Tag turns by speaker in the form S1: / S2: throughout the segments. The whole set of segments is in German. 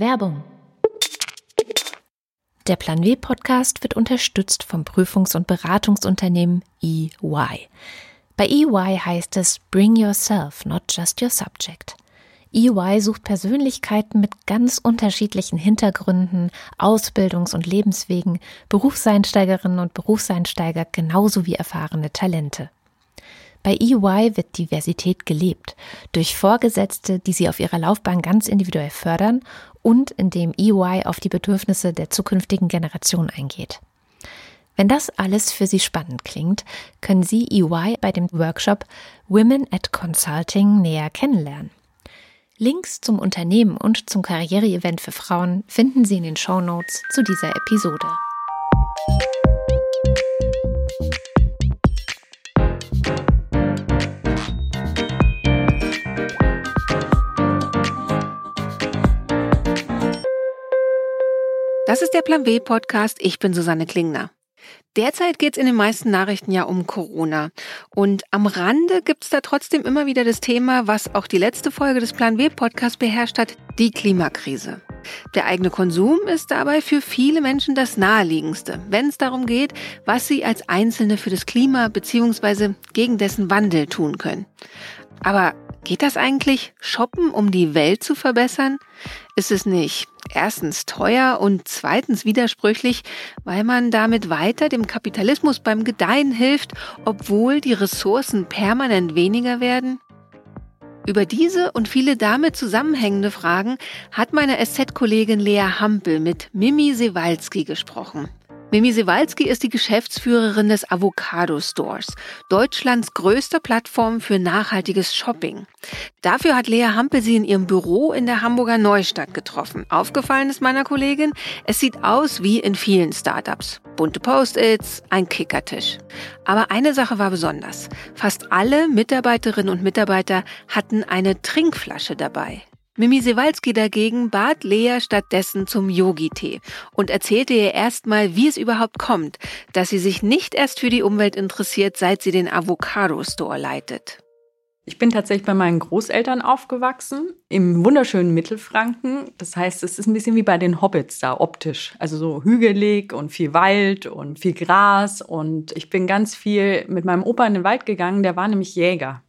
S1: Werbung. Der Plan W Podcast wird unterstützt vom Prüfungs- und Beratungsunternehmen EY. Bei EY heißt es Bring Yourself, not just your subject. EY sucht Persönlichkeiten mit ganz unterschiedlichen Hintergründen, Ausbildungs- und Lebenswegen, Berufseinsteigerinnen und Berufseinsteiger genauso wie erfahrene Talente. Bei EY wird Diversität gelebt, durch Vorgesetzte, die sie auf ihrer Laufbahn ganz individuell fördern und indem EY auf die Bedürfnisse der zukünftigen Generation eingeht. Wenn das alles für Sie spannend klingt, können Sie EY bei dem Workshop Women at Consulting näher kennenlernen. Links zum Unternehmen und zum Karriereevent für Frauen finden Sie in den Show Notes zu dieser Episode.
S2: Das ist der Plan W Podcast. Ich bin Susanne Klingner. Derzeit geht es in den meisten Nachrichten ja um Corona. Und am Rande gibt es da trotzdem immer wieder das Thema, was auch die letzte Folge des Plan W Podcasts beherrscht hat, die Klimakrise. Der eigene Konsum ist dabei für viele Menschen das Naheliegendste, wenn es darum geht, was sie als Einzelne für das Klima bzw. gegen dessen Wandel tun können. Aber geht das eigentlich, shoppen, um die Welt zu verbessern? Ist es nicht erstens teuer und zweitens widersprüchlich, weil man damit weiter dem Kapitalismus beim Gedeihen hilft, obwohl die Ressourcen permanent weniger werden? Über diese und viele damit zusammenhängende Fragen hat meine SZ-Kollegin Lea Hampel mit Mimi Sewalski gesprochen. Mimi Sewalski ist die Geschäftsführerin des Avocado Stores, Deutschlands größter Plattform für nachhaltiges Shopping. Dafür hat Lea Hampel sie in ihrem Büro in der Hamburger Neustadt getroffen. Aufgefallen ist meiner Kollegin, es sieht aus wie in vielen Startups. Bunte Post-its, ein Kickertisch. Aber eine Sache war besonders. Fast alle Mitarbeiterinnen und Mitarbeiter hatten eine Trinkflasche dabei. Mimi Sewalski dagegen bat Lea stattdessen zum Yogi-Tee und erzählte ihr erstmal, wie es überhaupt kommt, dass sie sich nicht erst für die Umwelt interessiert, seit sie den Avocado-Store leitet.
S3: Ich bin tatsächlich bei meinen Großeltern aufgewachsen, im wunderschönen Mittelfranken. Das heißt, es ist ein bisschen wie bei den Hobbits da optisch. Also so hügelig und viel Wald und viel Gras. Und ich bin ganz viel mit meinem Opa in den Wald gegangen, der war nämlich Jäger.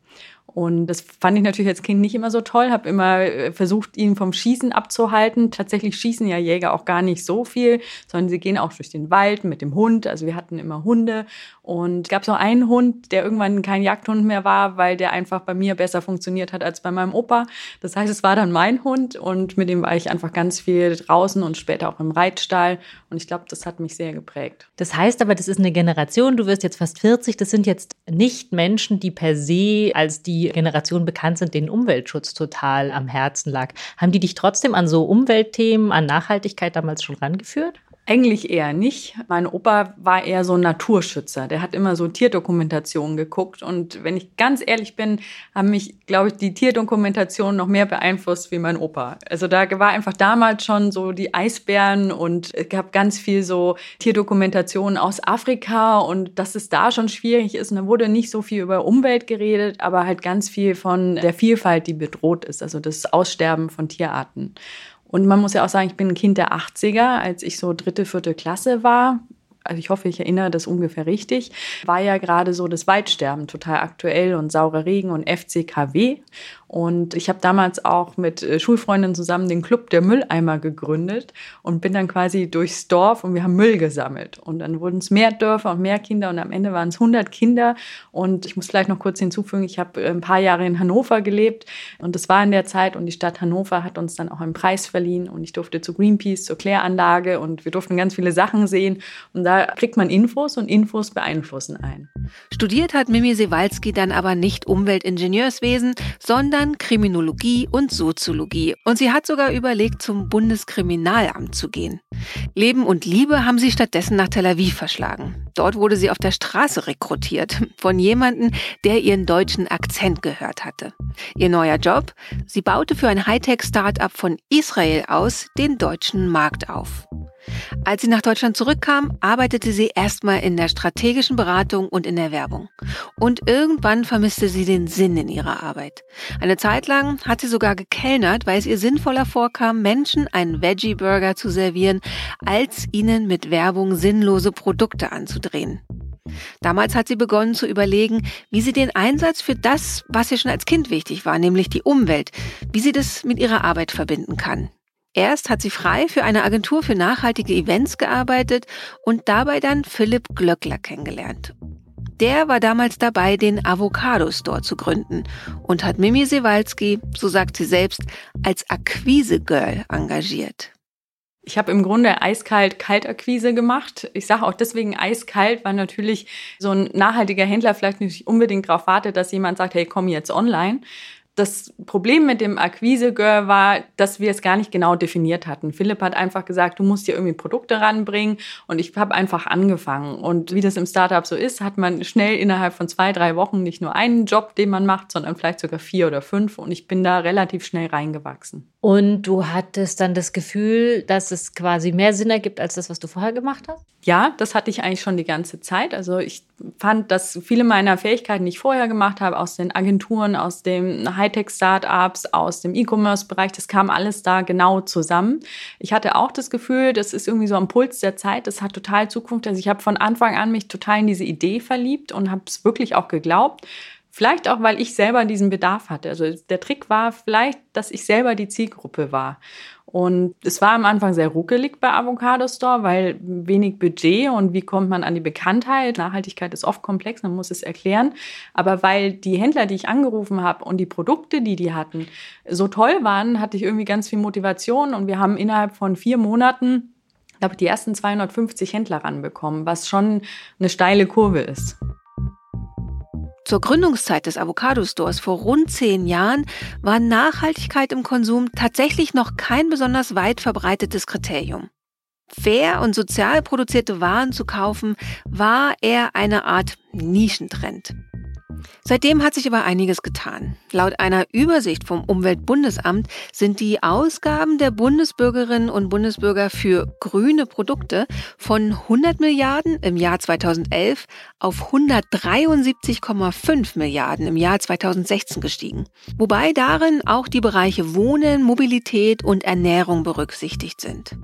S3: Und das fand ich natürlich als Kind nicht immer so toll, habe immer äh, versucht, ihn vom Schießen abzuhalten. Tatsächlich schießen ja Jäger auch gar nicht so viel, sondern sie gehen auch durch den Wald mit dem Hund. Also wir hatten immer Hunde und es gab so einen Hund, der irgendwann kein Jagdhund mehr war, weil der einfach bei mir besser funktioniert hat als bei meinem Opa. Das heißt, es war dann mein Hund und mit dem war ich einfach ganz viel draußen und später auch im Reitstall. Und ich glaube, das hat mich sehr geprägt.
S1: Das heißt aber, das ist eine Generation, du wirst jetzt fast 40, das sind jetzt nicht Menschen, die per se als die Generation bekannt sind, denen Umweltschutz total am Herzen lag. Haben die dich trotzdem an so Umweltthemen, an Nachhaltigkeit damals schon rangeführt?
S3: Eigentlich eher nicht. Mein Opa war eher so ein Naturschützer. Der hat immer so Tierdokumentationen geguckt. Und wenn ich ganz ehrlich bin, haben mich, glaube ich, die Tierdokumentationen noch mehr beeinflusst wie mein Opa. Also da war einfach damals schon so die Eisbären und es gab ganz viel so Tierdokumentationen aus Afrika und dass es da schon schwierig ist. Und da wurde nicht so viel über Umwelt geredet, aber halt ganz viel von der Vielfalt, die bedroht ist. Also das Aussterben von Tierarten. Und man muss ja auch sagen, ich bin ein Kind der 80er, als ich so dritte, vierte Klasse war. Also ich hoffe, ich erinnere das ungefähr richtig, war ja gerade so das Waldsterben total aktuell und saurer Regen und FCKW. Und ich habe damals auch mit äh, Schulfreundinnen zusammen den Club der Mülleimer gegründet und bin dann quasi durchs Dorf und wir haben Müll gesammelt. Und dann wurden es mehr Dörfer und mehr Kinder und am Ende waren es 100 Kinder. Und ich muss gleich noch kurz hinzufügen, ich habe äh, ein paar Jahre in Hannover gelebt und das war in der Zeit und die Stadt Hannover hat uns dann auch einen Preis verliehen und ich durfte zu Greenpeace, zur Kläranlage und wir durften ganz viele Sachen sehen. Und da kriegt man Infos und Infos beeinflussen einen.
S2: Studiert hat Mimi Sewalski dann aber nicht Umweltingenieurswesen, sondern sondern Kriminologie und Soziologie. Und sie hat sogar überlegt, zum Bundeskriminalamt zu gehen. Leben und Liebe haben sie stattdessen nach Tel Aviv verschlagen. Dort wurde sie auf der Straße rekrutiert von jemandem, der ihren deutschen Akzent gehört hatte. Ihr neuer Job? Sie baute für ein Hightech-Startup von Israel aus den deutschen Markt auf. Als sie nach Deutschland zurückkam, arbeitete sie erstmal in der strategischen Beratung und in der Werbung. Und irgendwann vermisste sie den Sinn in ihrer Arbeit. Eine Zeit lang hat sie sogar gekellnert, weil es ihr sinnvoller vorkam, Menschen einen Veggie-Burger zu servieren, als ihnen mit Werbung sinnlose Produkte anzudrehen. Damals hat sie begonnen zu überlegen, wie sie den Einsatz für das, was ihr schon als Kind wichtig war, nämlich die Umwelt, wie sie das mit ihrer Arbeit verbinden kann. Erst hat sie frei für eine Agentur für nachhaltige Events gearbeitet und dabei dann Philipp Glöckler kennengelernt. Der war damals dabei, den Avocado Store zu gründen und hat Mimi Sewalski, so sagt sie selbst, als Akquise-Girl engagiert.
S3: Ich habe im Grunde eiskalt Kaltakquise gemacht. Ich sage auch deswegen eiskalt, weil natürlich so ein nachhaltiger Händler vielleicht nicht unbedingt darauf wartet, dass jemand sagt, hey, komm jetzt online, das Problem mit dem Akquise-Girl war, dass wir es gar nicht genau definiert hatten. Philipp hat einfach gesagt, du musst dir irgendwie Produkte ranbringen und ich habe einfach angefangen. Und wie das im Startup so ist, hat man schnell innerhalb von zwei, drei Wochen nicht nur einen Job, den man macht, sondern vielleicht sogar vier oder fünf. Und ich bin da relativ schnell reingewachsen.
S1: Und du hattest dann das Gefühl, dass es quasi mehr Sinn ergibt als das, was du vorher gemacht hast?
S3: Ja, das hatte ich eigentlich schon die ganze Zeit. Also ich fand, dass viele meiner Fähigkeiten, die ich vorher gemacht habe, aus den Agenturen, aus den Hightech-Startups, aus dem E-Commerce-Bereich, das kam alles da genau zusammen. Ich hatte auch das Gefühl, das ist irgendwie so am Puls der Zeit, das hat total Zukunft. Also ich habe von Anfang an mich total in diese Idee verliebt und habe es wirklich auch geglaubt. Vielleicht auch, weil ich selber diesen Bedarf hatte. Also der Trick war vielleicht, dass ich selber die Zielgruppe war. Und es war am Anfang sehr ruckelig bei Avocado Store, weil wenig Budget und wie kommt man an die Bekanntheit? Nachhaltigkeit ist oft komplex, man muss es erklären. Aber weil die Händler, die ich angerufen habe und die Produkte, die die hatten, so toll waren, hatte ich irgendwie ganz viel Motivation und wir haben innerhalb von vier Monaten, glaube ich, die ersten 250 Händler ranbekommen, was schon eine steile Kurve ist.
S2: Zur Gründungszeit des Avocado Stores vor rund zehn Jahren war Nachhaltigkeit im Konsum tatsächlich noch kein besonders weit verbreitetes Kriterium. Fair und sozial produzierte Waren zu kaufen war eher eine Art Nischentrend. Seitdem hat sich aber einiges getan. Laut einer Übersicht vom Umweltbundesamt sind die Ausgaben der Bundesbürgerinnen und Bundesbürger für grüne Produkte von 100 Milliarden im Jahr 2011 auf 173,5 Milliarden im Jahr 2016 gestiegen. Wobei darin auch die Bereiche Wohnen, Mobilität und Ernährung berücksichtigt sind.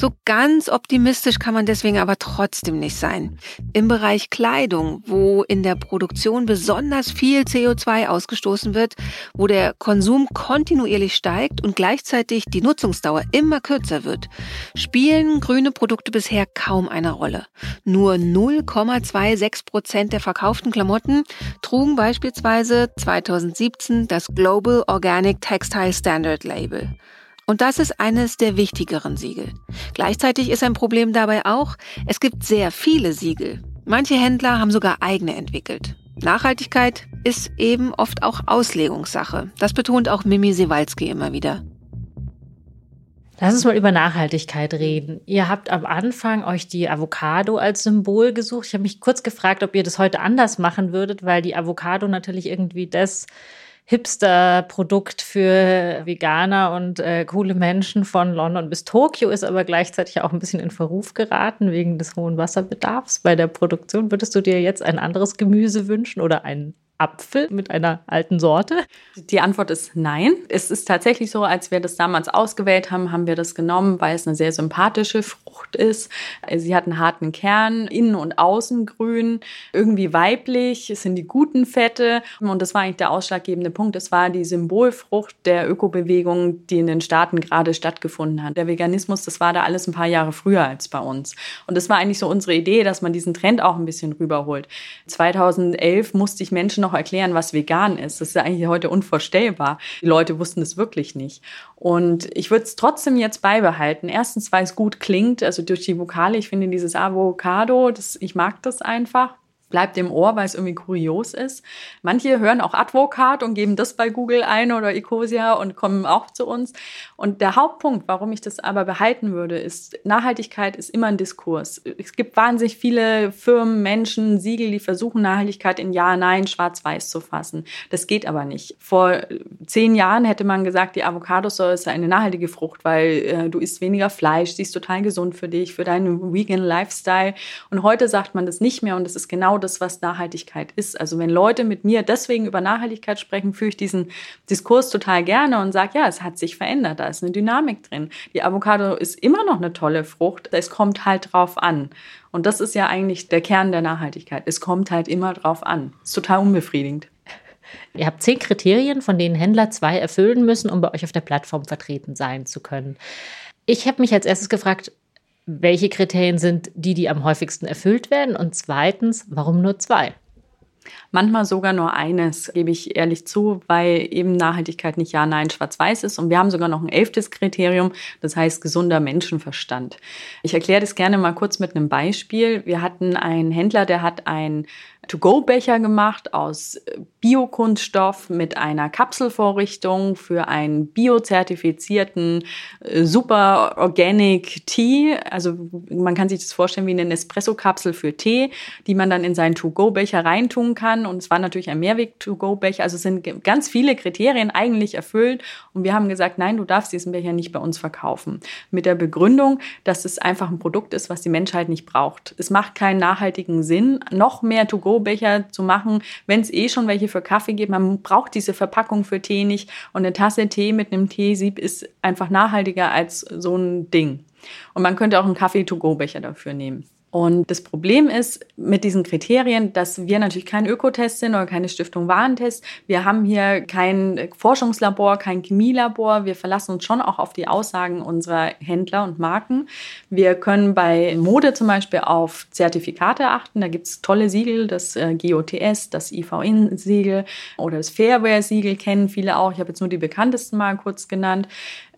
S2: So ganz optimistisch kann man deswegen aber trotzdem nicht sein. Im Bereich Kleidung, wo in der Produktion besonders viel CO2 ausgestoßen wird, wo der Konsum kontinuierlich steigt und gleichzeitig die Nutzungsdauer immer kürzer wird, spielen grüne Produkte bisher kaum eine Rolle. Nur 0,26 Prozent der verkauften Klamotten trugen beispielsweise 2017 das Global Organic Textile Standard Label. Und das ist eines der wichtigeren Siegel. Gleichzeitig ist ein Problem dabei auch, es gibt sehr viele Siegel. Manche Händler haben sogar eigene entwickelt. Nachhaltigkeit ist eben oft auch Auslegungssache. Das betont auch Mimi Sewalski immer wieder.
S1: Lass uns mal über Nachhaltigkeit reden. Ihr habt am Anfang euch die Avocado als Symbol gesucht. Ich habe mich kurz gefragt, ob ihr das heute anders machen würdet, weil die Avocado natürlich irgendwie das Hipster-Produkt für Veganer und äh, coole Menschen von London bis Tokio, ist aber gleichzeitig auch ein bisschen in Verruf geraten wegen des hohen Wasserbedarfs bei der Produktion. Würdest du dir jetzt ein anderes Gemüse wünschen oder einen Apfel mit einer alten Sorte?
S3: Die Antwort ist nein. Es ist tatsächlich so, als wir das damals ausgewählt haben, haben wir das genommen, weil es eine sehr sympathische Frucht ist. Sie hat einen harten Kern, innen und außen grün, irgendwie weiblich, es sind die guten Fette und das war eigentlich der ausschlaggebende Punkt. Es war die Symbolfrucht der Ökobewegung, die in den Staaten gerade stattgefunden hat. Der Veganismus, das war da alles ein paar Jahre früher als bei uns. Und das war eigentlich so unsere Idee, dass man diesen Trend auch ein bisschen rüberholt. 2011 musste ich Menschen noch noch erklären, was vegan ist. Das ist eigentlich heute unvorstellbar. Die Leute wussten es wirklich nicht. Und ich würde es trotzdem jetzt beibehalten. Erstens, weil es gut klingt, also durch die Vokale. Ich finde dieses Avocado, das, ich mag das einfach. Bleibt im Ohr, weil es irgendwie kurios ist. Manche hören auch Advokat und geben das bei Google ein oder Ecosia und kommen auch zu uns. Und der Hauptpunkt, warum ich das aber behalten würde, ist, Nachhaltigkeit ist immer ein Diskurs. Es gibt wahnsinnig viele Firmen, Menschen, Siegel, die versuchen, Nachhaltigkeit in Ja, Nein, Schwarz-Weiß zu fassen. Das geht aber nicht. Vor zehn Jahren hätte man gesagt, die Avocadosäure ist eine nachhaltige Frucht, weil äh, du isst weniger Fleisch, sie ist total gesund für dich, für deinen vegan Lifestyle. Und heute sagt man das nicht mehr und das ist genau das, was Nachhaltigkeit ist. Also wenn Leute mit mir deswegen über Nachhaltigkeit sprechen, führe ich diesen Diskurs total gerne und sage, ja, es hat sich verändert, da ist eine Dynamik drin. Die Avocado ist immer noch eine tolle Frucht, es kommt halt drauf an. Und das ist ja eigentlich der Kern der Nachhaltigkeit. Es kommt halt immer drauf an. Ist total unbefriedigend.
S1: Ihr habt zehn Kriterien, von denen Händler zwei erfüllen müssen, um bei euch auf der Plattform vertreten sein zu können. Ich habe mich als erstes gefragt, welche Kriterien sind die, die am häufigsten erfüllt werden? Und zweitens, warum nur zwei?
S3: Manchmal sogar nur eines, gebe ich ehrlich zu, weil eben Nachhaltigkeit nicht Ja, Nein, Schwarz-Weiß ist. Und wir haben sogar noch ein elftes Kriterium, das heißt gesunder Menschenverstand. Ich erkläre das gerne mal kurz mit einem Beispiel. Wir hatten einen Händler, der hat ein To-Go-Becher gemacht aus Biokunststoff mit einer Kapselvorrichtung für einen biozertifizierten äh, Super Organic Tea. Also man kann sich das vorstellen wie eine Nespresso-Kapsel für Tee, die man dann in seinen To-Go-Becher reintun kann. Und es war natürlich ein Mehrweg-To-Go-Becher. Also sind ganz viele Kriterien eigentlich erfüllt. Und wir haben gesagt, nein, du darfst diesen Becher nicht bei uns verkaufen. Mit der Begründung, dass es einfach ein Produkt ist, was die Menschheit nicht braucht. Es macht keinen nachhaltigen Sinn, noch mehr To-Go-Becher zu machen, wenn es eh schon welche für Kaffee gibt. Man braucht diese Verpackung für Tee nicht. Und eine Tasse Tee mit einem Teesieb ist einfach nachhaltiger als so ein Ding. Und man könnte auch einen Kaffee-to-go-Becher dafür nehmen. Und das Problem ist mit diesen Kriterien, dass wir natürlich kein Ökotest sind oder keine Stiftung Warentest. Wir haben hier kein Forschungslabor, kein Chemielabor. Wir verlassen uns schon auch auf die Aussagen unserer Händler und Marken. Wir können bei Mode zum Beispiel auf Zertifikate achten. Da gibt es tolle Siegel, das äh, GOTS, das IVN-Siegel oder das Fairware-Siegel kennen viele auch. Ich habe jetzt nur die bekanntesten mal kurz genannt.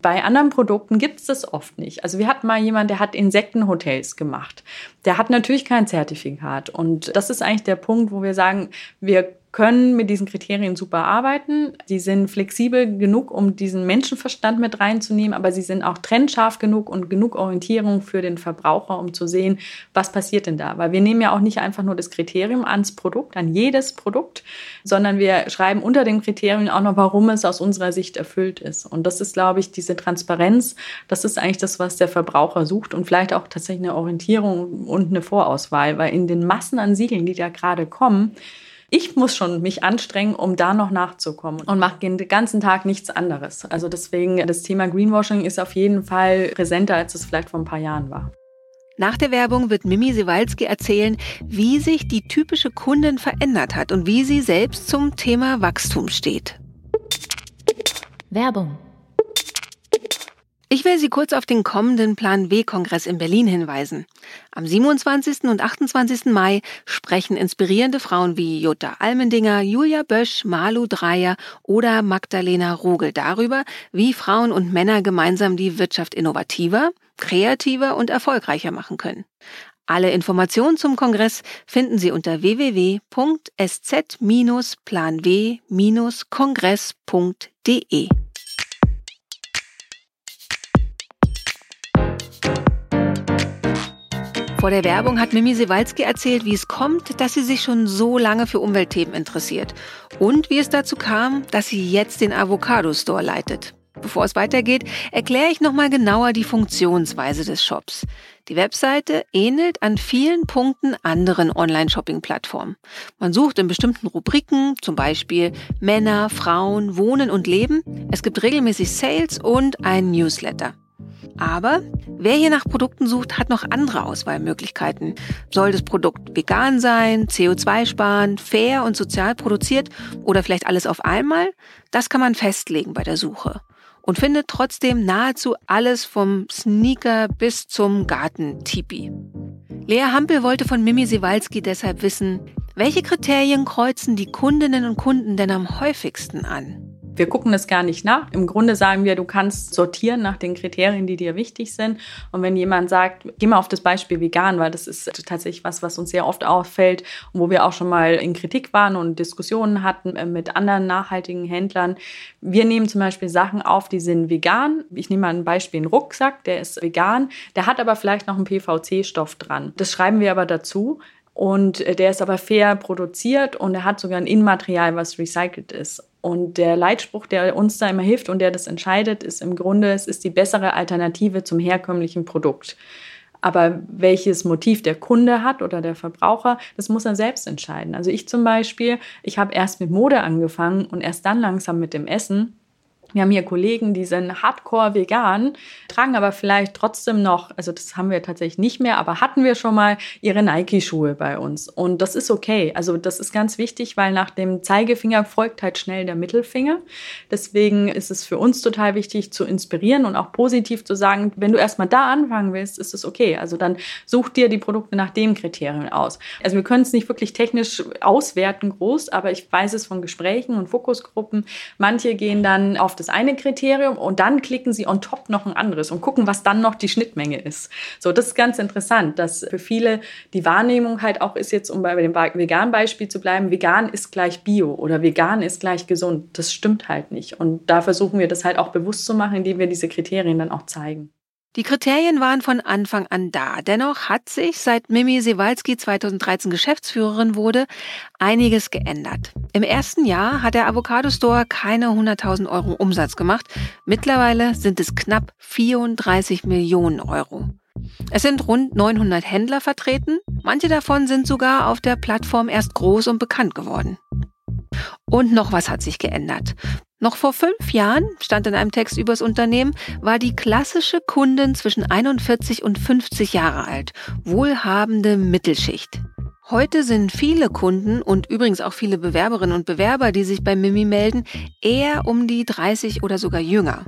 S3: Bei anderen Produkten gibt es das oft nicht. Also wir hatten mal jemanden, der hat Insektenhotels gemacht. Der hat natürlich kein Zertifikat. Und das ist eigentlich der Punkt, wo wir sagen, wir können mit diesen Kriterien super arbeiten. Sie sind flexibel genug, um diesen Menschenverstand mit reinzunehmen, aber sie sind auch trennscharf genug und genug Orientierung für den Verbraucher, um zu sehen, was passiert denn da. Weil wir nehmen ja auch nicht einfach nur das Kriterium ans Produkt, an jedes Produkt, sondern wir schreiben unter dem Kriterium auch noch, warum es aus unserer Sicht erfüllt ist. Und das ist, glaube ich, diese Transparenz, das ist eigentlich das, was der Verbraucher sucht und vielleicht auch tatsächlich eine Orientierung und eine Vorauswahl, weil in den Massen an Siegeln, die da gerade kommen, ich muss schon mich anstrengen, um da noch nachzukommen und mache den ganzen Tag nichts anderes. Also deswegen, das Thema Greenwashing ist auf jeden Fall präsenter, als es vielleicht vor ein paar Jahren war.
S2: Nach der Werbung wird Mimi Sewalski erzählen, wie sich die typische Kundin verändert hat und wie sie selbst zum Thema Wachstum steht.
S1: Werbung
S2: ich will Sie kurz auf den kommenden Plan W-Kongress in Berlin hinweisen. Am 27. und 28. Mai sprechen inspirierende Frauen wie Jutta Almendinger, Julia Bösch, Malu Dreyer oder Magdalena Rogel darüber, wie Frauen und Männer gemeinsam die Wirtschaft innovativer, kreativer und erfolgreicher machen können. Alle Informationen zum Kongress finden Sie unter www.sz-planw-kongress.de. Vor der Werbung hat Mimi Sewalski erzählt, wie es kommt, dass sie sich schon so lange für Umweltthemen interessiert und wie es dazu kam, dass sie jetzt den Avocado Store leitet. Bevor es weitergeht, erkläre ich nochmal genauer die Funktionsweise des Shops. Die Webseite ähnelt an vielen Punkten anderen Online-Shopping-Plattformen. Man sucht in bestimmten Rubriken, zum Beispiel Männer, Frauen, Wohnen und Leben. Es gibt regelmäßig Sales und einen Newsletter. Aber wer hier nach Produkten sucht, hat noch andere Auswahlmöglichkeiten. Soll das Produkt vegan sein, CO2 sparen, fair und sozial produziert oder vielleicht alles auf einmal? Das kann man festlegen bei der Suche und findet trotzdem nahezu alles vom Sneaker bis zum Gartentipi. Lea Hampel wollte von Mimi Siwalski deshalb wissen, welche Kriterien kreuzen die Kundinnen und Kunden denn am häufigsten an?
S3: Wir gucken das gar nicht nach. Im Grunde sagen wir, du kannst sortieren nach den Kriterien, die dir wichtig sind. Und wenn jemand sagt, geh mal auf das Beispiel vegan, weil das ist tatsächlich was, was uns sehr oft auffällt und wo wir auch schon mal in Kritik waren und Diskussionen hatten äh, mit anderen nachhaltigen Händlern. Wir nehmen zum Beispiel Sachen auf, die sind vegan. Ich nehme mal ein Beispiel, einen Rucksack, der ist vegan, der hat aber vielleicht noch einen PVC-Stoff dran. Das schreiben wir aber dazu. Und äh, der ist aber fair produziert und er hat sogar ein Innenmaterial, was recycelt ist. Und der Leitspruch, der uns da immer hilft und der das entscheidet, ist im Grunde, es ist die bessere Alternative zum herkömmlichen Produkt. Aber welches Motiv der Kunde hat oder der Verbraucher, das muss er selbst entscheiden. Also ich zum Beispiel, ich habe erst mit Mode angefangen und erst dann langsam mit dem Essen. Wir haben hier Kollegen, die sind hardcore vegan, tragen aber vielleicht trotzdem noch, also das haben wir tatsächlich nicht mehr, aber hatten wir schon mal ihre Nike-Schuhe bei uns. Und das ist okay. Also das ist ganz wichtig, weil nach dem Zeigefinger folgt halt schnell der Mittelfinger. Deswegen ist es für uns total wichtig zu inspirieren und auch positiv zu sagen, wenn du erstmal da anfangen willst, ist es okay. Also dann such dir die Produkte nach dem Kriterium aus. Also wir können es nicht wirklich technisch auswerten groß, aber ich weiß es von Gesprächen und Fokusgruppen. Manche gehen dann auf das das eine Kriterium und dann klicken sie on top noch ein anderes und gucken, was dann noch die Schnittmenge ist. So, das ist ganz interessant, dass für viele die Wahrnehmung halt auch ist jetzt, um bei dem veganen Beispiel zu bleiben, vegan ist gleich Bio oder vegan ist gleich gesund. Das stimmt halt nicht. Und da versuchen wir das halt auch bewusst zu machen, indem wir diese Kriterien dann auch zeigen.
S2: Die Kriterien waren von Anfang an da. Dennoch hat sich, seit Mimi Sewalski 2013 Geschäftsführerin wurde, einiges geändert. Im ersten Jahr hat der Avocado Store keine 100.000 Euro Umsatz gemacht. Mittlerweile sind es knapp 34 Millionen Euro. Es sind rund 900 Händler vertreten. Manche davon sind sogar auf der Plattform erst groß und bekannt geworden. Und noch was hat sich geändert. Noch vor fünf Jahren, stand in einem Text übers Unternehmen, war die klassische Kundin zwischen 41 und 50 Jahre alt, wohlhabende Mittelschicht. Heute sind viele Kunden und übrigens auch viele Bewerberinnen und Bewerber, die sich bei Mimi melden, eher um die 30 oder sogar jünger.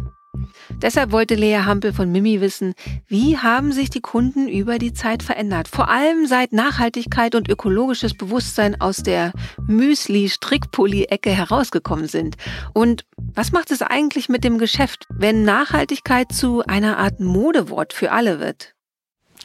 S2: Deshalb wollte Lea Hampel von Mimi wissen, wie haben sich die Kunden über die Zeit verändert? Vor allem seit Nachhaltigkeit und ökologisches Bewusstsein aus der Müsli-Strickpulli-Ecke herausgekommen sind. Und was macht es eigentlich mit dem Geschäft, wenn Nachhaltigkeit zu einer Art Modewort für alle wird?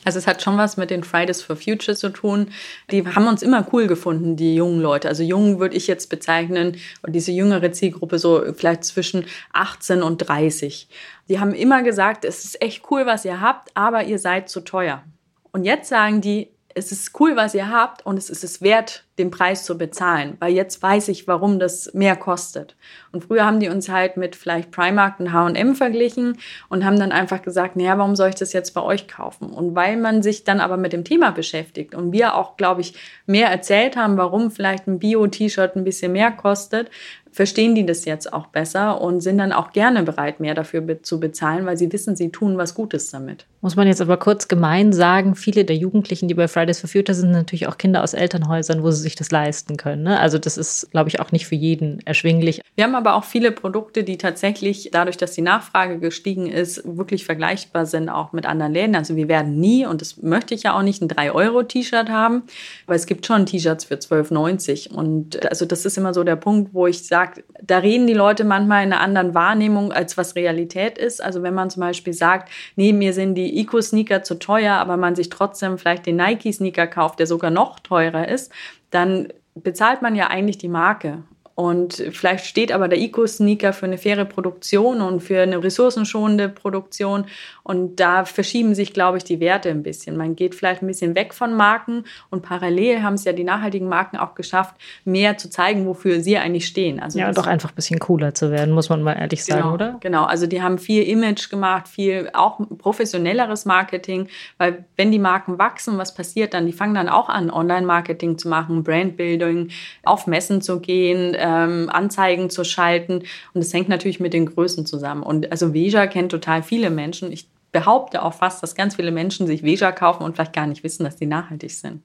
S3: Also es hat schon was mit den Fridays for Future zu tun. Die haben uns immer cool gefunden, die jungen Leute. Also jung würde ich jetzt bezeichnen, und diese jüngere Zielgruppe so vielleicht zwischen 18 und 30. Die haben immer gesagt, es ist echt cool, was ihr habt, aber ihr seid zu teuer. Und jetzt sagen die, es ist cool, was ihr habt und es ist es wert, den Preis zu bezahlen, weil jetzt weiß ich, warum das mehr kostet. Und früher haben die uns halt mit vielleicht Primark und H&M verglichen und haben dann einfach gesagt, naja, warum soll ich das jetzt bei euch kaufen? Und weil man sich dann aber mit dem Thema beschäftigt und wir auch, glaube ich, mehr erzählt haben, warum vielleicht ein Bio-T-Shirt ein bisschen mehr kostet, verstehen die das jetzt auch besser und sind dann auch gerne bereit, mehr dafür be zu bezahlen, weil sie wissen, sie tun was Gutes damit.
S1: Muss man jetzt aber kurz gemein sagen, viele der Jugendlichen, die bei Fridays for Future sind, sind natürlich auch Kinder aus Elternhäusern, wo sie sich das leisten können. Ne? Also das ist, glaube ich, auch nicht für jeden erschwinglich.
S3: Wir haben aber auch viele Produkte, die tatsächlich, dadurch, dass die Nachfrage gestiegen ist, wirklich vergleichbar sind auch mit anderen Läden. Also wir werden nie, und das möchte ich ja auch nicht, ein 3-Euro-T-Shirt haben, aber es gibt schon T-Shirts für 12,90. Und also das ist immer so der Punkt, wo ich sage, da reden die Leute manchmal in einer anderen Wahrnehmung, als was Realität ist. Also wenn man zum Beispiel sagt, nee, mir sind die Eco-Sneaker zu teuer, aber man sich trotzdem vielleicht den Nike-Sneaker kauft, der sogar noch teurer ist, dann bezahlt man ja eigentlich die Marke. Und vielleicht steht aber der Eco-Sneaker für eine faire Produktion und für eine ressourcenschonende Produktion. Und da verschieben sich, glaube ich, die Werte ein bisschen. Man geht vielleicht ein bisschen weg von Marken und parallel haben es ja die nachhaltigen Marken auch geschafft, mehr zu zeigen, wofür sie eigentlich stehen.
S1: Also ja, doch einfach ein bisschen cooler zu werden, muss man mal ehrlich
S3: sagen,
S1: genau, oder?
S3: Genau, also die haben viel Image gemacht, viel auch professionelleres Marketing, weil wenn die Marken wachsen, was passiert dann? Die fangen dann auch an, Online-Marketing zu machen, Brandbuilding, auf Messen zu gehen, ähm, Anzeigen zu schalten. Und das hängt natürlich mit den Größen zusammen. Und also Veja kennt total viele Menschen. Ich behaupte auch fast, dass ganz viele Menschen sich Veja kaufen und vielleicht gar nicht wissen, dass die nachhaltig sind.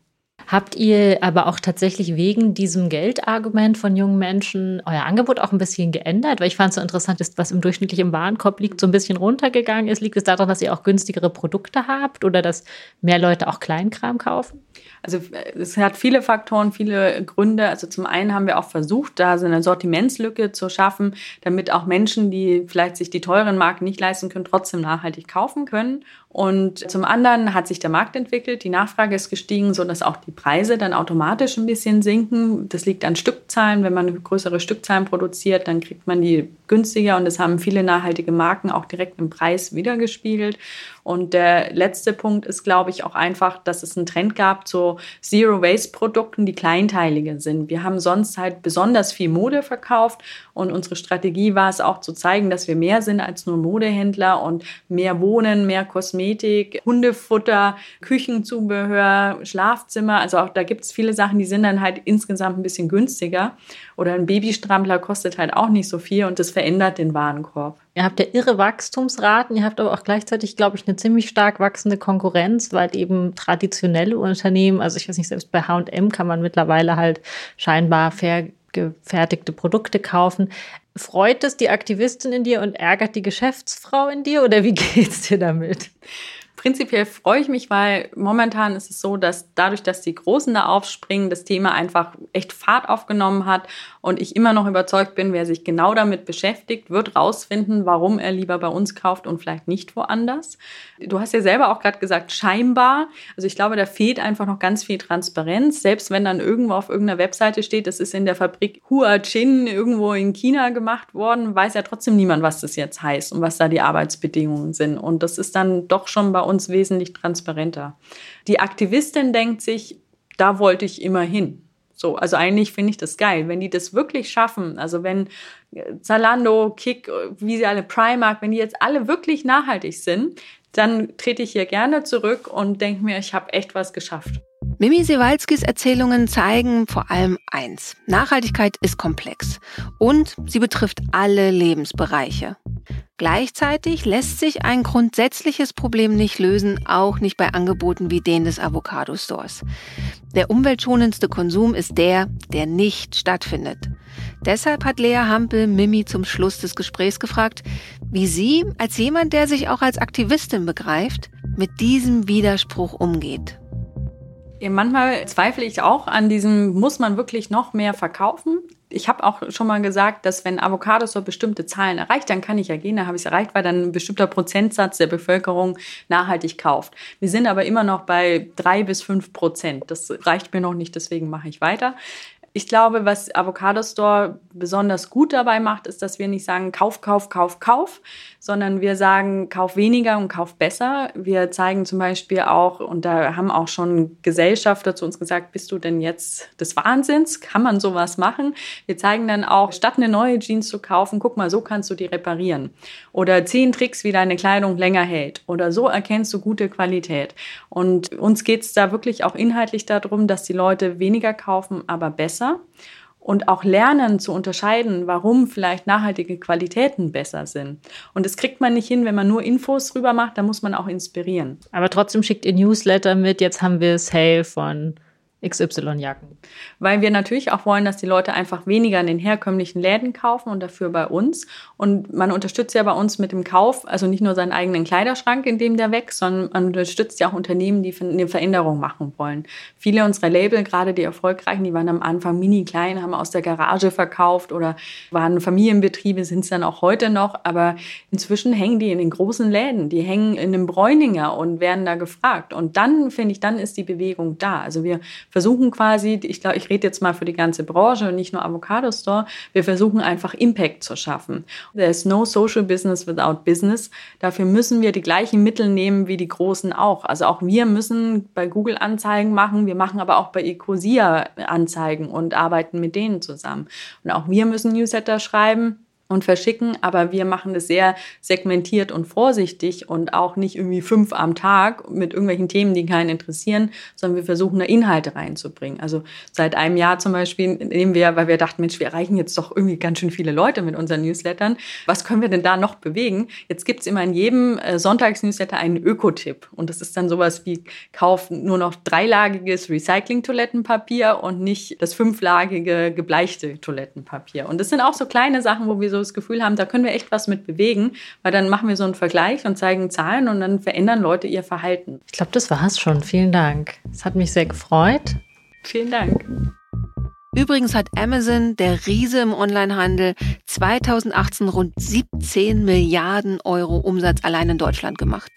S1: Habt ihr aber auch tatsächlich wegen diesem Geldargument von jungen Menschen euer Angebot auch ein bisschen geändert? Weil ich fand es so interessant, ist, was im durchschnittlichen Warenkorb liegt, so ein bisschen runtergegangen ist. Liegt es daran, dass ihr auch günstigere Produkte habt oder dass mehr Leute auch Kleinkram kaufen?
S3: Also es hat viele Faktoren, viele Gründe. Also zum einen haben wir auch versucht, da so eine Sortimentslücke zu schaffen, damit auch Menschen, die vielleicht sich die teuren Marken nicht leisten können, trotzdem nachhaltig kaufen können. Und zum anderen hat sich der Markt entwickelt, die Nachfrage ist gestiegen, sodass auch die Preise dann automatisch ein bisschen sinken. Das liegt an Stückzahlen. Wenn man größere Stückzahlen produziert, dann kriegt man die günstiger und das haben viele nachhaltige Marken auch direkt im Preis wiedergespiegelt. Und der letzte Punkt ist, glaube ich, auch einfach, dass es einen Trend gab zu Zero-Waste-Produkten, die kleinteiliger sind. Wir haben sonst halt besonders viel Mode verkauft und unsere Strategie war es auch zu zeigen, dass wir mehr sind als nur Modehändler und mehr Wohnen, mehr Kosmetik Hundefutter, Küchenzubehör, Schlafzimmer. Also auch da gibt es viele Sachen, die sind dann halt insgesamt ein bisschen günstiger. Oder ein Babystrampler kostet halt auch nicht so viel und das verändert den Warenkorb.
S1: Ihr habt ja irre Wachstumsraten, ihr habt aber auch gleichzeitig, glaube ich, eine ziemlich stark wachsende Konkurrenz, weil eben traditionelle Unternehmen, also ich weiß nicht, selbst bei H&M kann man mittlerweile halt scheinbar fair gefertigte Produkte kaufen. Freut es die Aktivistin in dir und ärgert die Geschäftsfrau in dir oder wie geht's dir damit?
S3: Prinzipiell freue ich mich, weil momentan ist es so, dass dadurch, dass die Großen da aufspringen, das Thema einfach echt Fahrt aufgenommen hat und ich immer noch überzeugt bin, wer sich genau damit beschäftigt, wird rausfinden, warum er lieber bei uns kauft und vielleicht nicht woanders. Du hast ja selber auch gerade gesagt, scheinbar. Also ich glaube, da fehlt einfach noch ganz viel Transparenz. Selbst wenn dann irgendwo auf irgendeiner Webseite steht, das ist in der Fabrik Huachin irgendwo in China gemacht worden, weiß ja trotzdem niemand, was das jetzt heißt und was da die Arbeitsbedingungen sind. Und das ist dann doch schon bei uns wesentlich transparenter. Die Aktivistin denkt sich, da wollte ich immer hin. So, also eigentlich finde ich das geil, wenn die das wirklich schaffen. Also wenn äh, Zalando, Kick, wie sie alle Primark, wenn die jetzt alle wirklich nachhaltig sind, dann trete ich hier gerne zurück und denke mir, ich habe echt was geschafft.
S2: Mimi Sewalskis Erzählungen zeigen vor allem eins. Nachhaltigkeit ist komplex und sie betrifft alle Lebensbereiche. Gleichzeitig lässt sich ein grundsätzliches Problem nicht lösen, auch nicht bei Angeboten wie den des Avocado Stores. Der umweltschonendste Konsum ist der, der nicht stattfindet. Deshalb hat Lea Hampel Mimi zum Schluss des Gesprächs gefragt, wie sie, als jemand, der sich auch als Aktivistin begreift, mit diesem Widerspruch umgeht.
S3: Manchmal zweifle ich auch an diesem, muss man wirklich noch mehr verkaufen? Ich habe auch schon mal gesagt, dass wenn Avocados so bestimmte Zahlen erreicht, dann kann ich ja gehen, da habe ich es erreicht, weil dann ein bestimmter Prozentsatz der Bevölkerung nachhaltig kauft. Wir sind aber immer noch bei drei bis fünf Prozent. Das reicht mir noch nicht, deswegen mache ich weiter. Ich glaube, was Avocado Store besonders gut dabei macht, ist, dass wir nicht sagen, kauf, kauf, kauf, kauf, sondern wir sagen, kauf weniger und kauf besser. Wir zeigen zum Beispiel auch, und da haben auch schon Gesellschafter zu uns gesagt, bist du denn jetzt des Wahnsinns? Kann man sowas machen? Wir zeigen dann auch, statt eine neue Jeans zu kaufen, guck mal, so kannst du die reparieren. Oder zehn Tricks, wie deine Kleidung länger hält. Oder so erkennst du gute Qualität. Und uns geht es da wirklich auch inhaltlich darum, dass die Leute weniger kaufen, aber besser besser und auch lernen zu unterscheiden, warum vielleicht nachhaltige Qualitäten besser sind. Und das kriegt man nicht hin, wenn man nur Infos drüber macht, da muss man auch inspirieren.
S1: Aber trotzdem schickt ihr Newsletter mit, jetzt haben wir Sale von XY-Jacken.
S3: Weil wir natürlich auch wollen, dass die Leute einfach weniger in den herkömmlichen Läden kaufen und dafür bei uns. Und man unterstützt ja bei uns mit dem Kauf, also nicht nur seinen eigenen Kleiderschrank, in dem der wächst, sondern man unterstützt ja auch Unternehmen, die eine Veränderung machen wollen. Viele unserer Label, gerade die erfolgreichen, die waren am Anfang mini klein, haben aus der Garage verkauft oder waren Familienbetriebe, sind es dann auch heute noch. Aber inzwischen hängen die in den großen Läden. Die hängen in einem Bräuninger und werden da gefragt. Und dann, finde ich, dann ist die Bewegung da. Also wir versuchen quasi, ich glaube, ich rede jetzt mal für die ganze Branche und nicht nur Avocado Store, wir versuchen einfach Impact zu schaffen. There's no social business without business. Dafür müssen wir die gleichen Mittel nehmen wie die Großen auch. Also auch wir müssen bei Google Anzeigen machen, wir machen aber auch bei Ecosia Anzeigen und arbeiten mit denen zusammen. Und auch wir müssen Newsletter schreiben und verschicken, aber wir machen das sehr segmentiert und vorsichtig und auch nicht irgendwie fünf am Tag mit irgendwelchen Themen, die keinen interessieren, sondern wir versuchen da Inhalte reinzubringen. Also seit einem Jahr zum Beispiel nehmen wir, weil wir dachten, Mensch, wir erreichen jetzt doch irgendwie ganz schön viele Leute mit unseren Newslettern. Was können wir denn da noch bewegen? Jetzt gibt's immer in jedem äh, Sonntagsnewsletter einen Ökotipp und das ist dann sowas wie kauf nur noch dreilagiges Recycling-Toilettenpapier und nicht das fünflagige gebleichte Toilettenpapier. Und das sind auch so kleine Sachen, wo wir so so das Gefühl haben, da können wir echt was mit bewegen, weil dann machen wir so einen Vergleich und zeigen Zahlen und dann verändern Leute ihr Verhalten.
S4: Ich glaube, das war es schon. Vielen Dank. Es hat mich sehr gefreut.
S3: Vielen Dank.
S2: Übrigens hat Amazon, der Riese im Onlinehandel, 2018 rund 17 Milliarden Euro Umsatz allein in Deutschland gemacht.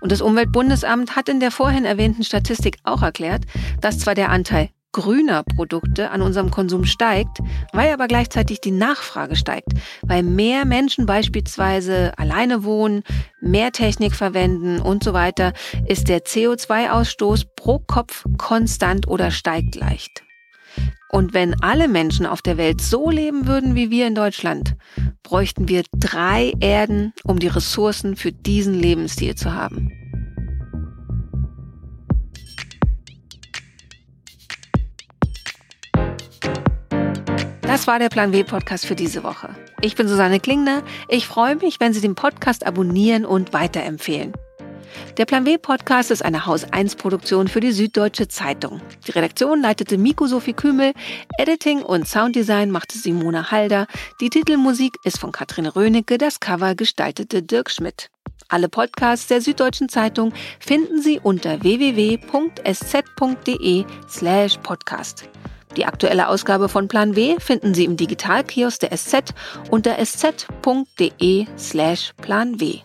S2: Und das Umweltbundesamt hat in der vorhin erwähnten Statistik auch erklärt, dass zwar der Anteil grüner Produkte an unserem Konsum steigt, weil aber gleichzeitig die Nachfrage steigt, weil mehr Menschen beispielsweise alleine wohnen, mehr Technik verwenden und so weiter, ist der CO2-Ausstoß pro Kopf konstant oder steigt leicht. Und wenn alle Menschen auf der Welt so leben würden wie wir in Deutschland, bräuchten wir drei Erden, um die Ressourcen für diesen Lebensstil zu haben. Das war der Plan W Podcast für diese Woche. Ich bin Susanne Klingner. Ich freue mich, wenn Sie den Podcast abonnieren und weiterempfehlen. Der Plan W Podcast ist eine Haus 1 Produktion für die Süddeutsche Zeitung. Die Redaktion leitete Miko Sophie Kümel, Editing und Sounddesign machte Simona Halder, die Titelmusik ist von Katrin Rönecke, das Cover gestaltete Dirk Schmidt. Alle Podcasts der Süddeutschen Zeitung finden Sie unter www.sz.de slash podcast. Die aktuelle Ausgabe von Plan W finden Sie im Digitalkiosk der SZ unter sz.de slash Plan W.